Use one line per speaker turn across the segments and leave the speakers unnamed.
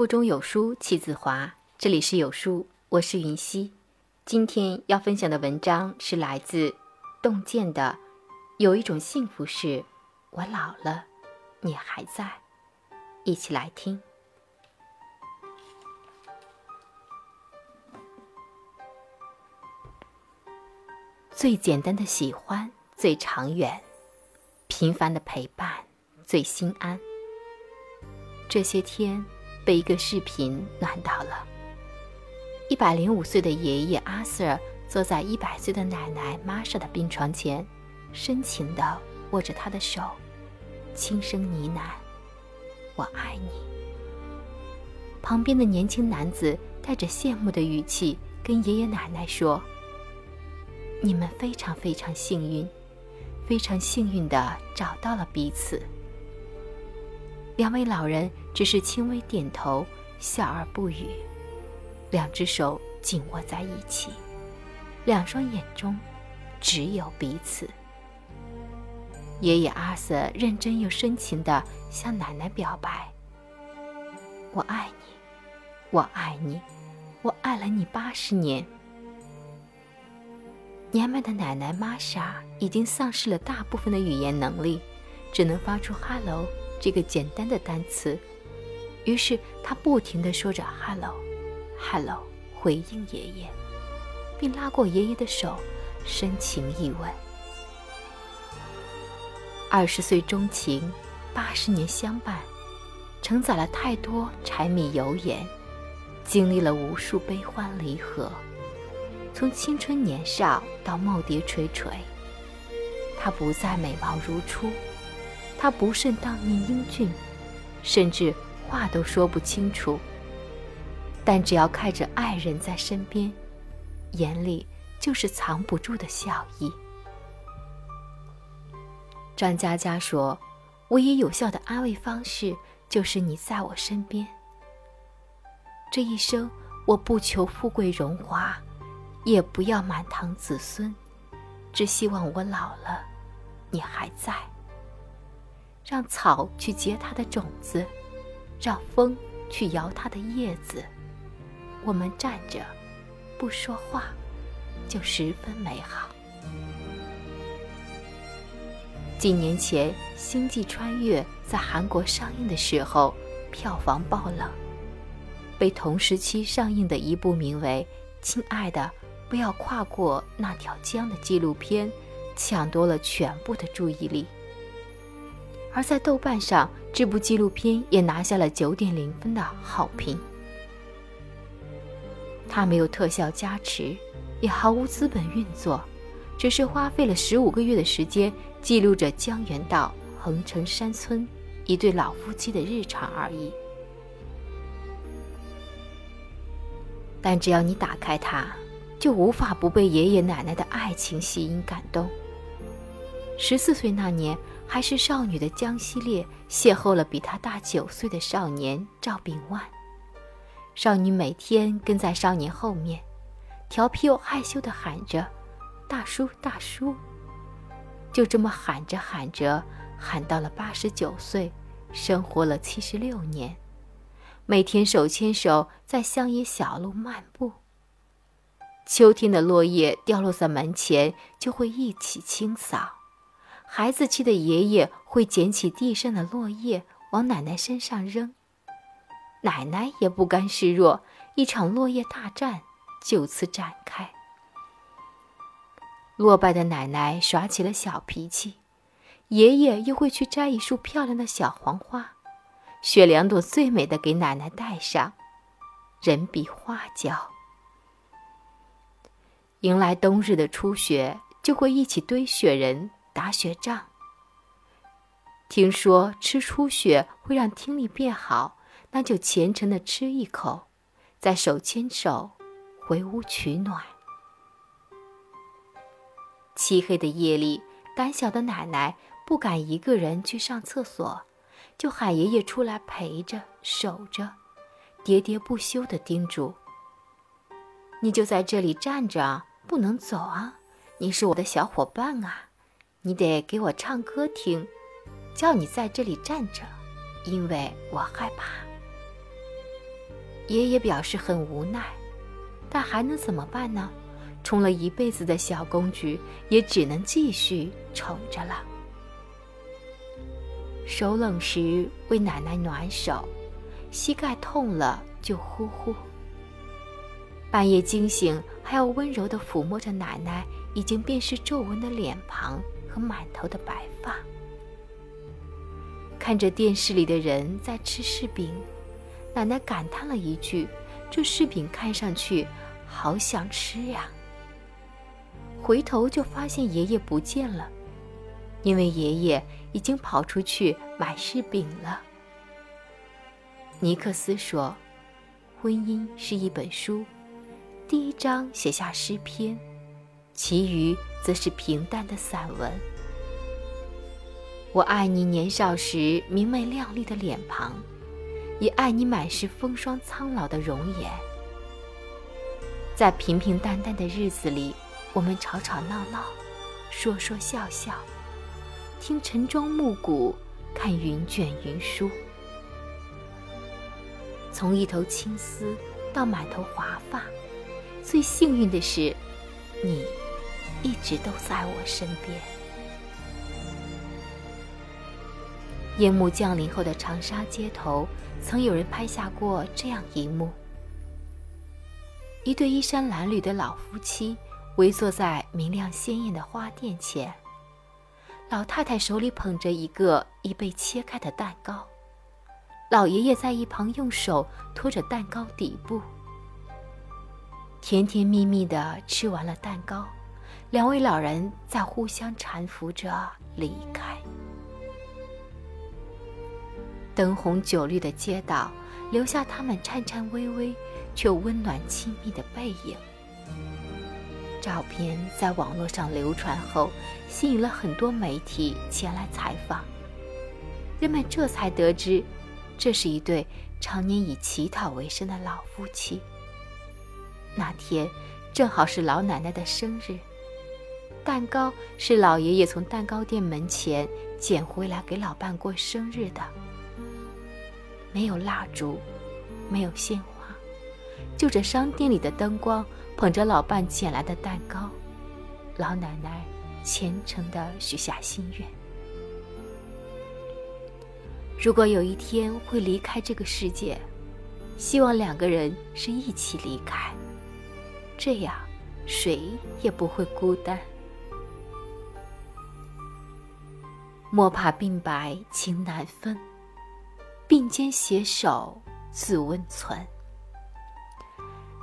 腹中有书气自华。这里是有书，我是云溪。今天要分享的文章是来自洞见的。有一种幸福是，我老了，你还在。一起来听。最简单的喜欢最长远，平凡的陪伴最心安。这些天被一个视频暖到了。一百零五岁的爷爷阿 Sir 坐在一百岁的奶奶玛莎的病床前，深情地握着她的手，轻声呢喃：“我爱你。”旁边的年轻男子带着羡慕的语气跟爷爷奶奶说。你们非常非常幸运，非常幸运的找到了彼此。两位老人只是轻微点头，笑而不语，两只手紧握在一起，两双眼中只有彼此。爷爷阿瑟认真又深情的向奶奶表白：“我爱你，我爱你，我爱了你八十年。”年迈的奶奶玛莎已经丧失了大部分的语言能力，只能发出 “hello” 这个简单的单词。于是他不停地说着 “hello，hello”，回应爷爷，并拉过爷爷的手，深情一吻。二十岁钟情，八十年相伴，承载了太多柴米油盐，经历了无数悲欢离合。从青春年少到耄耋垂垂，他不再美貌如初，他不胜当年英俊，甚至话都说不清楚。但只要看着爱人在身边，眼里就是藏不住的笑意。张佳佳说：“唯一有效的安慰方式，就是你在我身边。这一生，我不求富贵荣华。”也不要满堂子孙，只希望我老了，你还在。让草去结它的种子，让风去摇它的叶子，我们站着，不说话，就十分美好。几年前，《星际穿越》在韩国上映的时候，票房爆冷，被同时期上映的一部名为《亲爱的》。不要跨过那条江的纪录片，抢夺了全部的注意力。而在豆瓣上，这部纪录片也拿下了九点零分的好评。它没有特效加持，也毫无资本运作，只是花费了十五个月的时间，记录着江原道横城山村一对老夫妻的日常而已。但只要你打开它，就无法不被爷爷奶奶的爱情吸引感动。十四岁那年，还是少女的江西烈邂逅了比她大九岁的少年赵炳万。少女每天跟在少年后面，调皮又害羞地喊着：“大叔，大叔。”就这么喊着喊着，喊到了八十九岁，生活了七十六年，每天手牵手在乡野小路漫步。秋天的落叶掉落在门前，就会一起清扫。孩子气的爷爷会捡起地上的落叶，往奶奶身上扔。奶奶也不甘示弱，一场落叶大战就此展开。落败的奶奶耍起了小脾气，爷爷又会去摘一束漂亮的小黄花，选两朵最美的给奶奶戴上。人比花娇。迎来冬日的初雪，就会一起堆雪人、打雪仗。听说吃初雪会让听力变好，那就虔诚的吃一口，再手牵手回屋取暖。漆黑的夜里，胆小的奶奶不敢一个人去上厕所，就喊爷爷出来陪着、守着，喋喋不休的叮嘱：“你就在这里站着。”不能走啊！你是我的小伙伴啊，你得给我唱歌听。叫你在这里站着，因为我害怕。爷爷表示很无奈，但还能怎么办呢？宠了一辈子的小公举也只能继续宠着了。手冷时为奶奶暖手，膝盖痛了就呼呼。半夜惊醒还要温柔地抚摸着奶奶已经变是皱纹的脸庞和满头的白发。看着电视里的人在吃柿饼，奶奶感叹了一句：“这柿饼看上去好想吃呀。”回头就发现爷爷不见了，因为爷爷已经跑出去买柿饼了。尼克斯说：“婚姻是一本书，第一章写下诗篇，其余则是平淡的散文。”我爱你年少时明媚亮丽的脸庞，也爱你满是风霜苍老的容颜。在平平淡淡的日子里，我们吵吵闹闹，说说笑笑，听晨钟暮鼓，看云卷云舒。从一头青丝到满头华发，最幸运的是，你一直都在我身边。夜幕降临后的长沙街头，曾有人拍下过这样一幕：一对衣衫褴褛的老夫妻围坐在明亮鲜艳的花店前，老太太手里捧着一个已被切开的蛋糕，老爷爷在一旁用手托着蛋糕底部，甜甜蜜蜜的吃完了蛋糕，两位老人在互相搀扶着离开。灯红酒绿的街道，留下他们颤颤巍巍却温暖亲密的背影。照片在网络上流传后，吸引了很多媒体前来采访。人们这才得知，这是一对常年以乞讨为生的老夫妻。那天正好是老奶奶的生日，蛋糕是老爷爷从蛋糕店门前捡回来给老伴过生日的。没有蜡烛，没有鲜花，就着商店里的灯光，捧着老伴捡来的蛋糕，老奶奶虔诚地许下心愿：如果有一天会离开这个世界，希望两个人是一起离开，这样谁也不会孤单。莫怕鬓白情难分。并肩携手，自温存。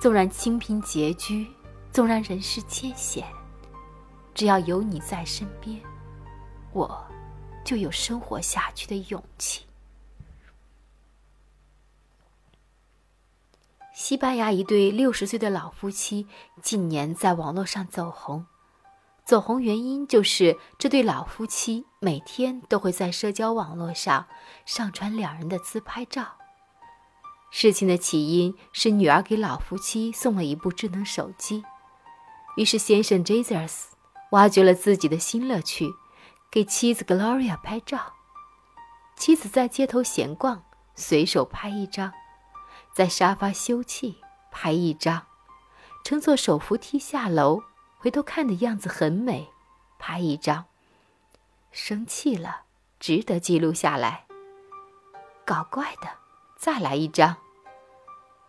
纵然清贫拮据，纵然人世艰险，只要有你在身边，我就有生活下去的勇气。西班牙一对六十岁的老夫妻近年在网络上走红。走红原因就是这对老夫妻每天都会在社交网络上上传两人的自拍照。事情的起因是女儿给老夫妻送了一部智能手机，于是先生 Jesus 挖掘了自己的新乐趣，给妻子 Gloria 拍照。妻子在街头闲逛，随手拍一张；在沙发休憩，拍一张；乘坐手扶梯下楼。回头看的样子很美，拍一张。生气了，值得记录下来。搞怪的，再来一张。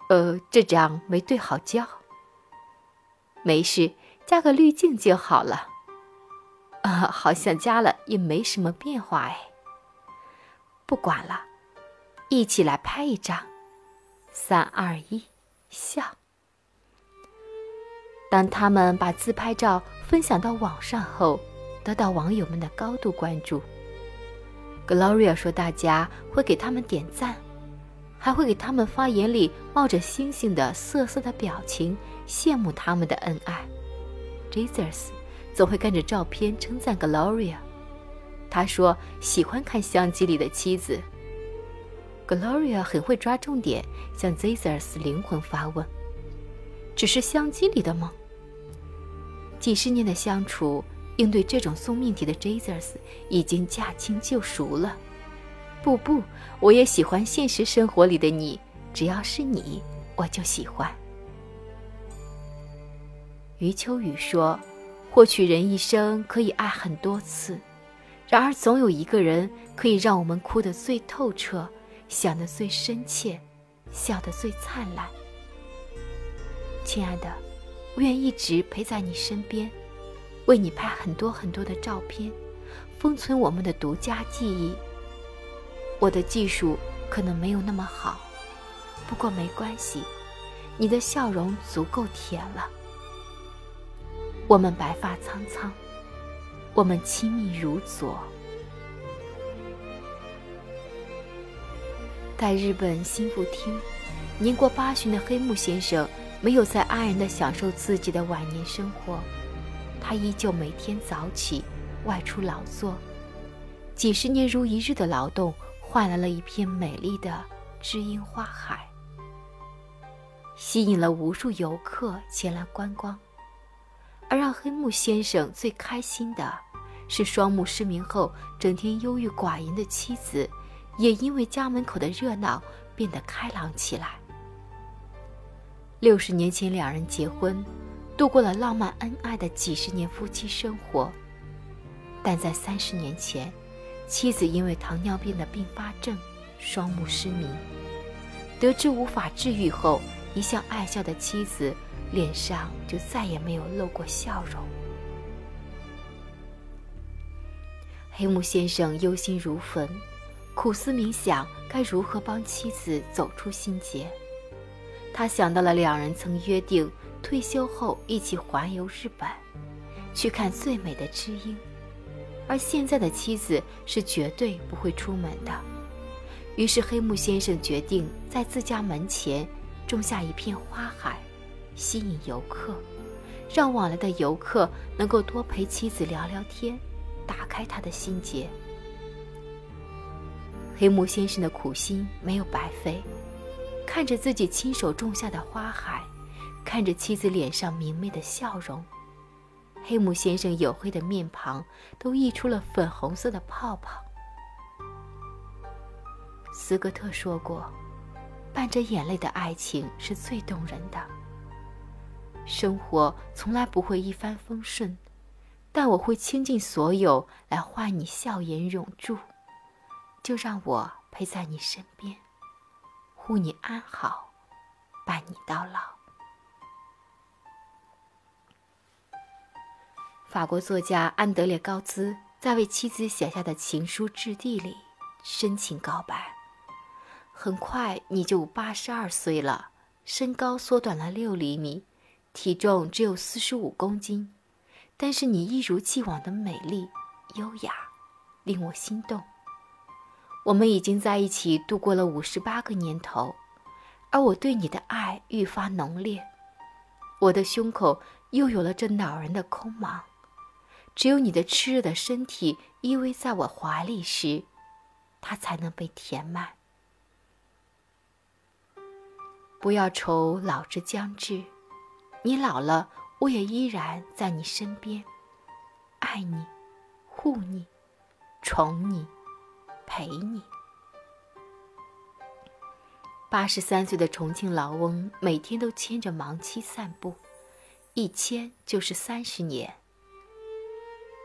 呃，这张没对好焦。没事，加个滤镜就好了。啊，好像加了也没什么变化哎。不管了，一起来拍一张。三二一，笑。当他们把自拍照分享到网上后，得到网友们的高度关注。Gloria 说：“大家会给他们点赞，还会给他们发言里冒着星星的涩涩的表情，羡慕他们的恩爱。”Jesus 总会跟着照片称赞 Gloria，他说喜欢看相机里的妻子。Gloria 很会抓重点，向 Jesus 灵魂发问。只是相机里的吗？几十年的相处，应对这种送命题的 Jesus 已经驾轻就熟了。不不，我也喜欢现实生活里的你，只要是你，我就喜欢。余秋雨说：“或许人一生可以爱很多次，然而总有一个人可以让我们哭得最透彻，想得最深切，笑得最灿烂。”亲爱的，我愿一直陪在你身边，为你拍很多很多的照片，封存我们的独家记忆。我的技术可能没有那么好，不过没关系，你的笑容足够甜了。我们白发苍苍，我们亲密如昨。在日本新富町，年过八旬的黑木先生没有再安然地享受自己的晚年生活，他依旧每天早起，外出劳作，几十年如一日的劳动，换来了一片美丽的知音花海，吸引了无数游客前来观光。而让黑木先生最开心的，是双目失明后整天忧郁寡言的妻子，也因为家门口的热闹变得开朗起来。六十年前两人结婚，度过了浪漫恩爱的几十年夫妻生活，但在三十年前，妻子因为糖尿病的并发症，双目失明。得知无法治愈后，一向爱笑的妻子。脸上就再也没有露过笑容。黑木先生忧心如焚，苦思冥想该如何帮妻子走出心结。他想到了两人曾约定退休后一起环游日本，去看最美的知音，而现在的妻子是绝对不会出门的。于是黑木先生决定在自家门前种下一片花海。吸引游客，让往来的游客能够多陪妻子聊聊天，打开他的心结。黑木先生的苦心没有白费，看着自己亲手种下的花海，看着妻子脸上明媚的笑容，黑姆先生黝黑的面庞都溢出了粉红色的泡泡。斯科特说过：“伴着眼泪的爱情是最动人的。”生活从来不会一帆风顺，但我会倾尽所有来换你笑颜永驻。就让我陪在你身边，护你安好，伴你到老。法国作家安德烈·高兹在为妻子写下的情书质地里深情告白：“很快你就八十二岁了，身高缩短了六厘米。”体重只有四十五公斤，但是你一如既往的美丽、优雅，令我心动。我们已经在一起度过了五十八个年头，而我对你的爱愈发浓烈。我的胸口又有了这恼人的空茫，只有你的炽热的身体依偎在我怀里时，它才能被填满。不要愁老之将至。你老了，我也依然在你身边，爱你，护你，宠你，陪你。八十三岁的重庆老翁每天都牵着盲妻散步，一牵就是三十年。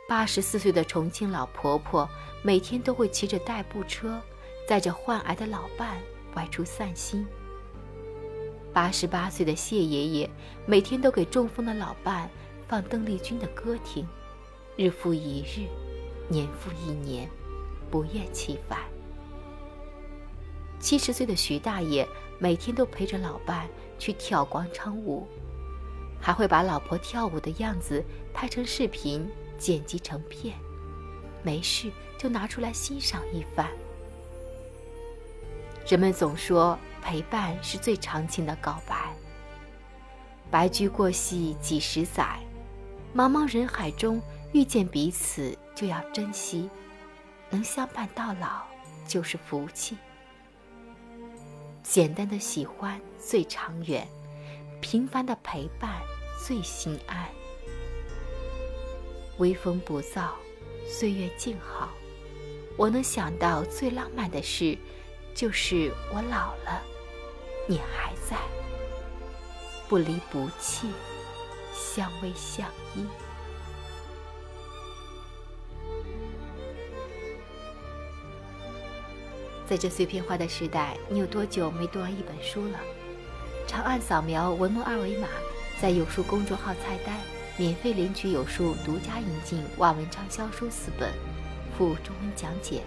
八十四岁的重庆老婆婆每天都会骑着代步车，载着患癌的老伴外出散心。八十八岁的谢爷爷每天都给中风的老伴放邓丽君的歌听，日复一日，年复一年，不厌其烦。七十岁的徐大爷每天都陪着老伴去跳广场舞，还会把老婆跳舞的样子拍成视频，剪辑成片，没事就拿出来欣赏一番。人们总说。陪伴是最长情的告白。白驹过隙几十载，茫茫人海中遇见彼此就要珍惜，能相伴到老就是福气。简单的喜欢最长远，平凡的陪伴最心安。微风不燥，岁月静好，我能想到最浪漫的事，就是我老了。你还在。不离不弃，相偎相依。在这碎片化的时代，你有多久没读完一本书了？长按扫描文末二维码，在有书公众号菜单免费领取有书独家引进外文畅销书四本，附中文讲解。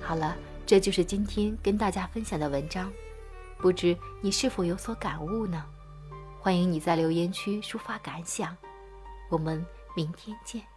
好了，这就是今天跟大家分享的文章，不知你是否有所感悟呢？欢迎你在留言区抒发感想，我们明天见。